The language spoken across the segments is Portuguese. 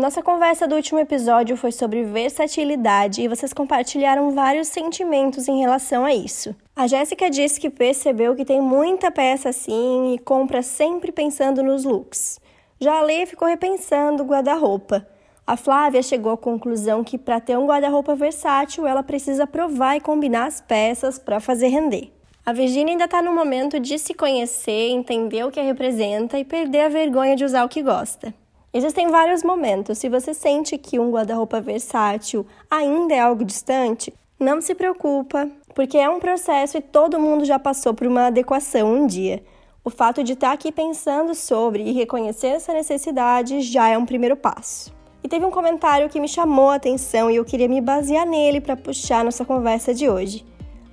Nossa conversa do último episódio foi sobre versatilidade e vocês compartilharam vários sentimentos em relação a isso. A Jéssica disse que percebeu que tem muita peça assim e compra sempre pensando nos looks. Já a Lê ficou repensando o guarda-roupa. A Flávia chegou à conclusão que para ter um guarda-roupa versátil, ela precisa provar e combinar as peças para fazer render. A Virginia ainda está no momento de se conhecer, entender o que representa e perder a vergonha de usar o que gosta. Existem vários momentos. Se você sente que um guarda-roupa versátil ainda é algo distante, não se preocupa, porque é um processo e todo mundo já passou por uma adequação um dia. O fato de estar aqui pensando sobre e reconhecer essa necessidade já é um primeiro passo. E teve um comentário que me chamou a atenção e eu queria me basear nele para puxar nossa conversa de hoje.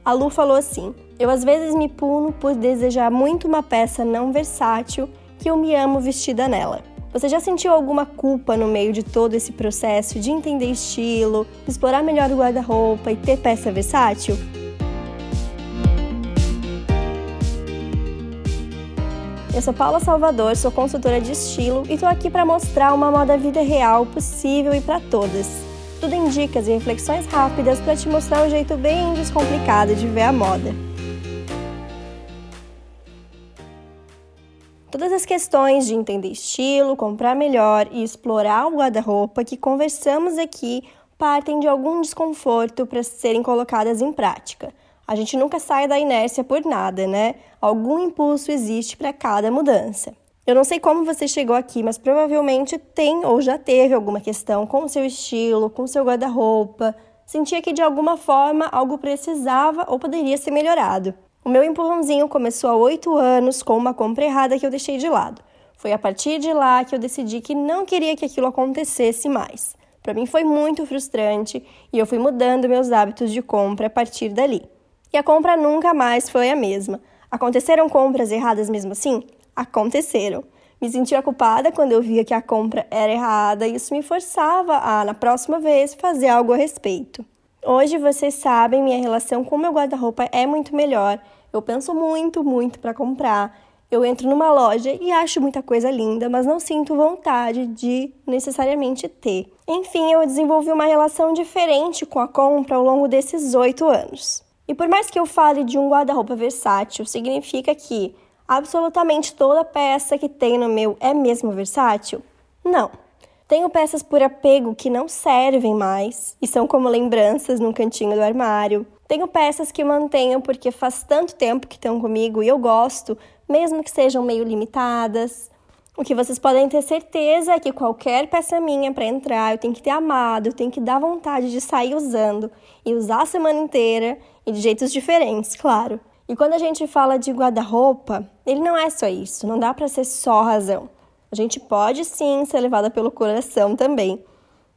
A Lu falou assim: Eu às vezes me puno por desejar muito uma peça não versátil que eu me amo vestida nela. Você já sentiu alguma culpa no meio de todo esse processo de entender estilo, explorar melhor o guarda-roupa e ter peça versátil? Eu sou Paula Salvador, sou consultora de estilo e estou aqui para mostrar uma moda vida real possível e para todas. Tudo em dicas e reflexões rápidas para te mostrar um jeito bem descomplicado de ver a moda. Todas as questões de entender estilo, comprar melhor e explorar o guarda-roupa que conversamos aqui partem de algum desconforto para serem colocadas em prática. A gente nunca sai da inércia por nada, né? Algum impulso existe para cada mudança. Eu não sei como você chegou aqui, mas provavelmente tem ou já teve alguma questão com o seu estilo, com o seu guarda-roupa. Sentia que de alguma forma algo precisava ou poderia ser melhorado. O meu empurrãozinho começou há oito anos com uma compra errada que eu deixei de lado. Foi a partir de lá que eu decidi que não queria que aquilo acontecesse mais. Para mim foi muito frustrante e eu fui mudando meus hábitos de compra a partir dali. E a compra nunca mais foi a mesma. Aconteceram compras erradas mesmo assim? Aconteceram. Me sentia culpada quando eu via que a compra era errada e isso me forçava a, na próxima vez, fazer algo a respeito. Hoje vocês sabem, minha relação com meu guarda-roupa é muito melhor eu penso muito, muito para comprar. Eu entro numa loja e acho muita coisa linda, mas não sinto vontade de necessariamente ter. Enfim, eu desenvolvi uma relação diferente com a compra ao longo desses oito anos. E por mais que eu fale de um guarda-roupa versátil, significa que absolutamente toda peça que tem no meu é mesmo versátil? Não. Tenho peças por apego que não servem mais e são como lembranças num cantinho do armário. Tenho peças que mantenho porque faz tanto tempo que estão comigo e eu gosto, mesmo que sejam meio limitadas. O que vocês podem ter certeza é que qualquer peça minha para entrar, eu tenho que ter amado, eu tenho que dar vontade de sair usando e usar a semana inteira e de jeitos diferentes, claro. E quando a gente fala de guarda-roupa, ele não é só isso, não dá para ser só razão. A gente pode sim ser levada pelo coração também.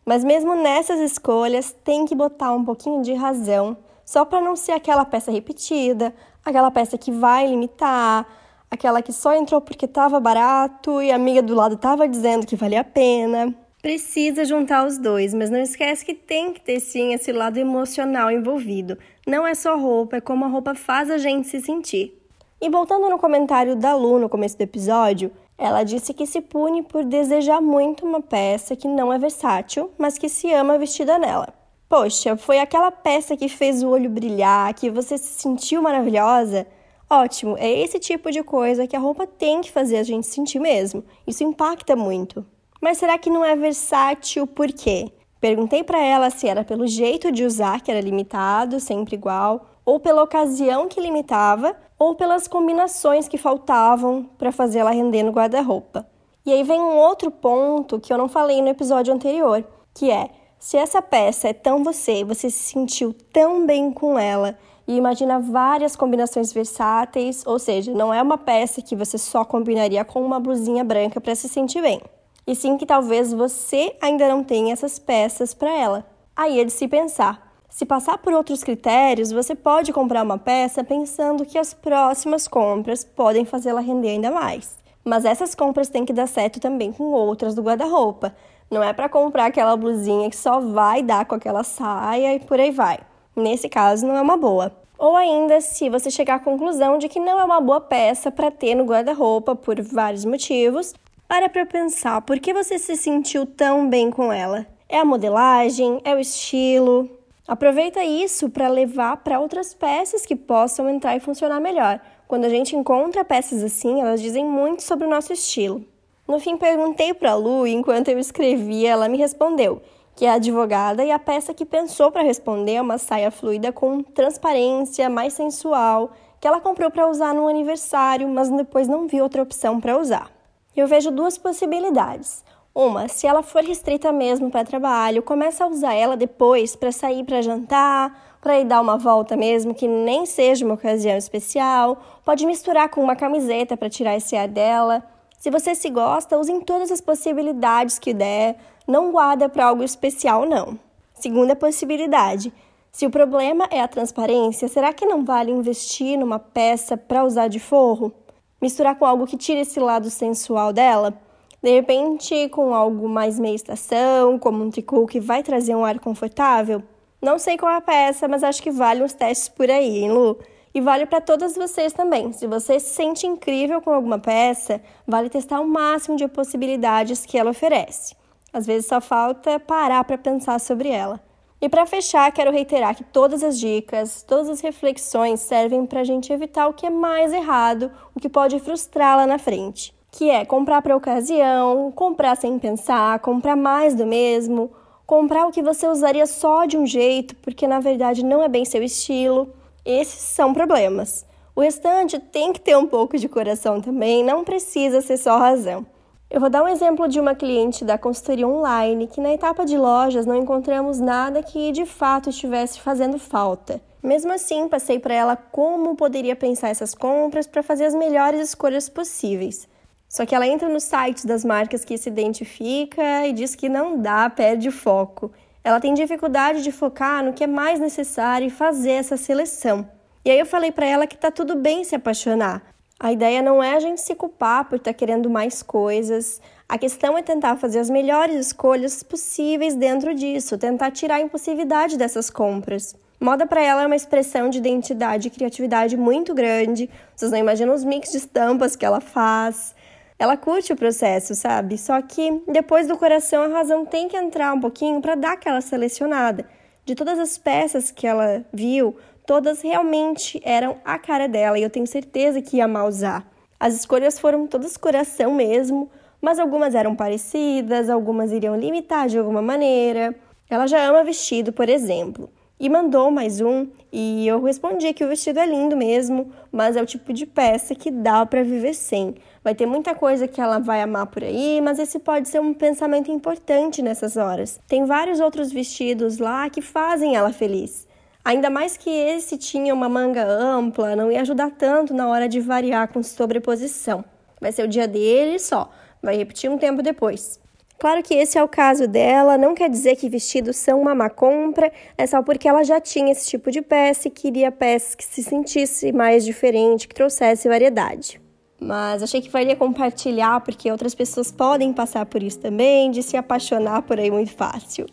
Mas mesmo nessas escolhas, tem que botar um pouquinho de razão só para não ser aquela peça repetida, aquela peça que vai limitar, aquela que só entrou porque estava barato e a amiga do lado estava dizendo que valia a pena. Precisa juntar os dois, mas não esquece que tem que ter sim esse lado emocional envolvido. Não é só roupa, é como a roupa faz a gente se sentir. E voltando no comentário da Lu no começo do episódio, ela disse que se pune por desejar muito uma peça que não é versátil, mas que se ama vestida nela. Poxa, foi aquela peça que fez o olho brilhar, que você se sentiu maravilhosa? Ótimo, é esse tipo de coisa que a roupa tem que fazer a gente sentir mesmo. Isso impacta muito. Mas será que não é versátil por quê? Perguntei para ela se era pelo jeito de usar, que era limitado, sempre igual, ou pela ocasião que limitava, ou pelas combinações que faltavam para fazer ela render no guarda-roupa. E aí vem um outro ponto que eu não falei no episódio anterior, que é se essa peça é tão você, você se sentiu tão bem com ela e imagina várias combinações versáteis, ou seja, não é uma peça que você só combinaria com uma blusinha branca para se sentir bem. E sim que talvez você ainda não tenha essas peças para ela. Aí é de se pensar. Se passar por outros critérios, você pode comprar uma peça pensando que as próximas compras podem fazê-la render ainda mais. Mas essas compras têm que dar certo também com outras do guarda-roupa. Não é para comprar aquela blusinha que só vai dar com aquela saia e por aí vai. Nesse caso, não é uma boa. Ou ainda, se você chegar à conclusão de que não é uma boa peça para ter no guarda-roupa por vários motivos, Para para pensar, por que você se sentiu tão bem com ela? É a modelagem? É o estilo? Aproveita isso para levar para outras peças que possam entrar e funcionar melhor. Quando a gente encontra peças assim, elas dizem muito sobre o nosso estilo. No fim, perguntei para a Lu e enquanto eu escrevia, ela me respondeu que é advogada e a peça que pensou para responder é uma saia fluida com transparência, mais sensual, que ela comprou para usar no aniversário, mas depois não viu outra opção para usar. Eu vejo duas possibilidades. Uma, se ela for restrita mesmo para trabalho, começa a usar ela depois para sair para jantar, para ir dar uma volta mesmo, que nem seja uma ocasião especial. Pode misturar com uma camiseta para tirar esse ar dela. Se você se gosta, use em todas as possibilidades que der. Não guarda para algo especial, não. Segunda possibilidade. Se o problema é a transparência, será que não vale investir numa peça para usar de forro? misturar com algo que tire esse lado sensual dela. De repente, com algo mais meia estação, como um tricô que vai trazer um ar confortável. Não sei qual é a peça, mas acho que vale uns testes por aí, hein, Lu? E vale para todas vocês também. Se você se sente incrível com alguma peça, vale testar o máximo de possibilidades que ela oferece. Às vezes só falta parar para pensar sobre ela. E para fechar, quero reiterar que todas as dicas, todas as reflexões servem para a gente evitar o que é mais errado, o que pode frustrá-la na frente, que é comprar para ocasião, comprar sem pensar, comprar mais do mesmo, comprar o que você usaria só de um jeito, porque na verdade não é bem seu estilo. Esses são problemas. O restante tem que ter um pouco de coração também, não precisa ser só razão. Eu vou dar um exemplo de uma cliente da consultoria online que na etapa de lojas não encontramos nada que de fato estivesse fazendo falta. Mesmo assim, passei para ela como poderia pensar essas compras para fazer as melhores escolhas possíveis. Só que ela entra nos sites das marcas que se identifica e diz que não dá, perde o foco. Ela tem dificuldade de focar no que é mais necessário e fazer essa seleção. E aí eu falei para ela que tá tudo bem se apaixonar, a ideia não é a gente se culpar por estar tá querendo mais coisas. A questão é tentar fazer as melhores escolhas possíveis dentro disso, tentar tirar a impulsividade dessas compras. Moda para ela é uma expressão de identidade e criatividade muito grande. Vocês não imaginam os mix de estampas que ela faz. Ela curte o processo, sabe? Só que depois do coração a razão tem que entrar um pouquinho para dar aquela selecionada. De todas as peças que ela viu, todas realmente eram a cara dela e eu tenho certeza que ia mal usar. As escolhas foram todas coração mesmo, mas algumas eram parecidas, algumas iriam limitar de alguma maneira. Ela já ama vestido, por exemplo, e mandou mais um, e eu respondi que o vestido é lindo mesmo, mas é o tipo de peça que dá para viver sem. Vai ter muita coisa que ela vai amar por aí, mas esse pode ser um pensamento importante nessas horas. Tem vários outros vestidos lá que fazem ela feliz. Ainda mais que esse tinha uma manga ampla, não ia ajudar tanto na hora de variar com sobreposição. Vai ser o dia dele só, vai repetir um tempo depois. Claro que esse é o caso dela, não quer dizer que vestidos são uma má compra, é só porque ela já tinha esse tipo de peça e queria peças que se sentisse mais diferente, que trouxesse variedade. Mas achei que valia compartilhar porque outras pessoas podem passar por isso também, de se apaixonar por aí muito fácil.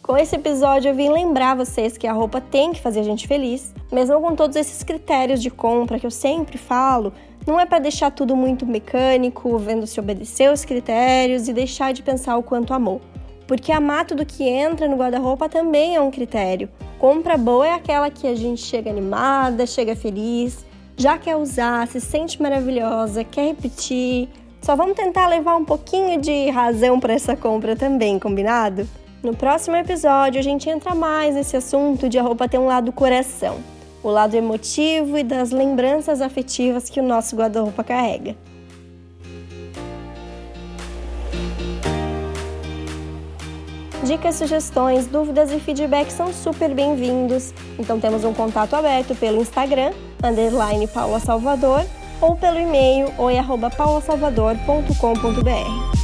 Com esse episódio eu vim lembrar vocês que a roupa tem que fazer a gente feliz, mesmo com todos esses critérios de compra que eu sempre falo, não é para deixar tudo muito mecânico, vendo se obedecer os critérios e deixar de pensar o quanto amou. Porque amar tudo que entra no guarda-roupa também é um critério. Compra boa é aquela que a gente chega animada, chega feliz, já quer usar, se sente maravilhosa, quer repetir. Só vamos tentar levar um pouquinho de razão para essa compra também, combinado? No próximo episódio, a gente entra mais nesse assunto de a roupa ter um lado coração, o lado emotivo e das lembranças afetivas que o nosso guarda-roupa carrega. Dicas, sugestões, dúvidas e feedback são super bem-vindos. Então temos um contato aberto pelo Instagram, underline Paula Salvador, ou pelo e-mail oi.paulasalvador.com.br.